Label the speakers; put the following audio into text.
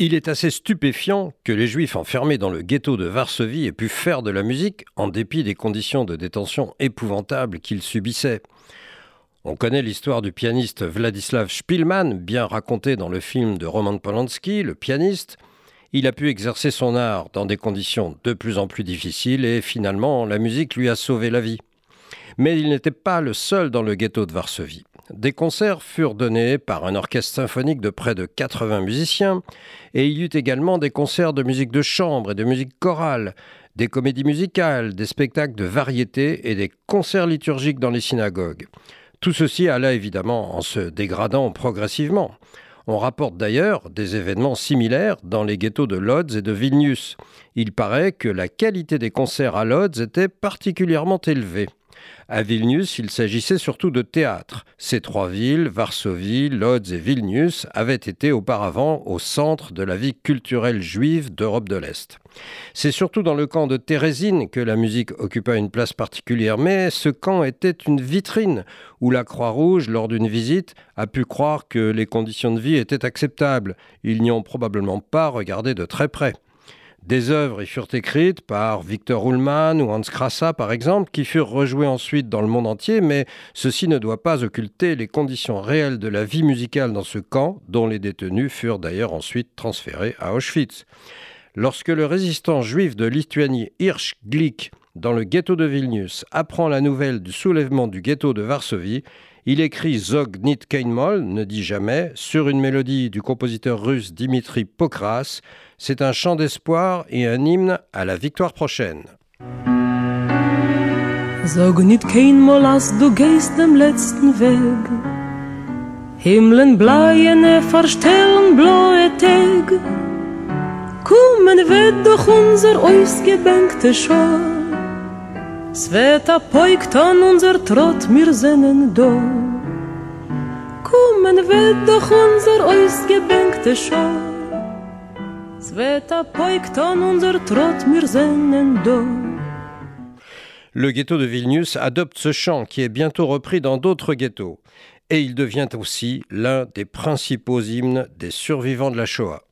Speaker 1: Il est assez stupéfiant que les Juifs enfermés dans le ghetto de Varsovie aient pu faire de la musique en dépit des conditions de détention épouvantables qu'ils subissaient. On connaît l'histoire du pianiste Vladislav Spielmann, bien racontée dans le film de Roman Polanski, Le pianiste. Il a pu exercer son art dans des conditions de plus en plus difficiles et finalement la musique lui a sauvé la vie. Mais il n'était pas le seul dans le ghetto de Varsovie. Des concerts furent donnés par un orchestre symphonique de près de 80 musiciens, et il y eut également des concerts de musique de chambre et de musique chorale, des comédies musicales, des spectacles de variété et des concerts liturgiques dans les synagogues. Tout ceci alla évidemment en se dégradant progressivement. On rapporte d'ailleurs des événements similaires dans les ghettos de Lodz et de Vilnius. Il paraît que la qualité des concerts à Lodz était particulièrement élevée. À Vilnius, il s'agissait surtout de théâtre. Ces trois villes, Varsovie, Lodz et Vilnius, avaient été auparavant au centre de la vie culturelle juive d'Europe de l'Est. C'est surtout dans le camp de Thérésine que la musique occupa une place particulière, mais ce camp était une vitrine où la Croix-Rouge, lors d'une visite, a pu croire que les conditions de vie étaient acceptables. Ils n'y ont probablement pas regardé de très près. Des œuvres y furent écrites par Victor Ullmann ou Hans Krassa, par exemple, qui furent rejouées ensuite dans le monde entier, mais ceci ne doit pas occulter les conditions réelles de la vie musicale dans ce camp, dont les détenus furent d'ailleurs ensuite transférés à Auschwitz. Lorsque le résistant juif de Lituanie Hirsch Glick, dans le ghetto de Vilnius, apprend la nouvelle du soulèvement du ghetto de Varsovie, il écrit Zog Nit Keinmol, ne dit jamais, sur une mélodie du compositeur russe Dimitri Pokras. C'est un chant d'espoir et un hymne à la victoire prochaine.
Speaker 2: Sag nit kein Mal, als du gehst dem letzten Weg. Himmeln bleiene verstellen blaue Tag. Kommen wird doch unser ausgebenkte Schor.
Speaker 1: Le ghetto de Vilnius adopte ce chant qui est bientôt repris dans d'autres ghettos. Et il devient aussi l'un des principaux hymnes des survivants de la Shoah.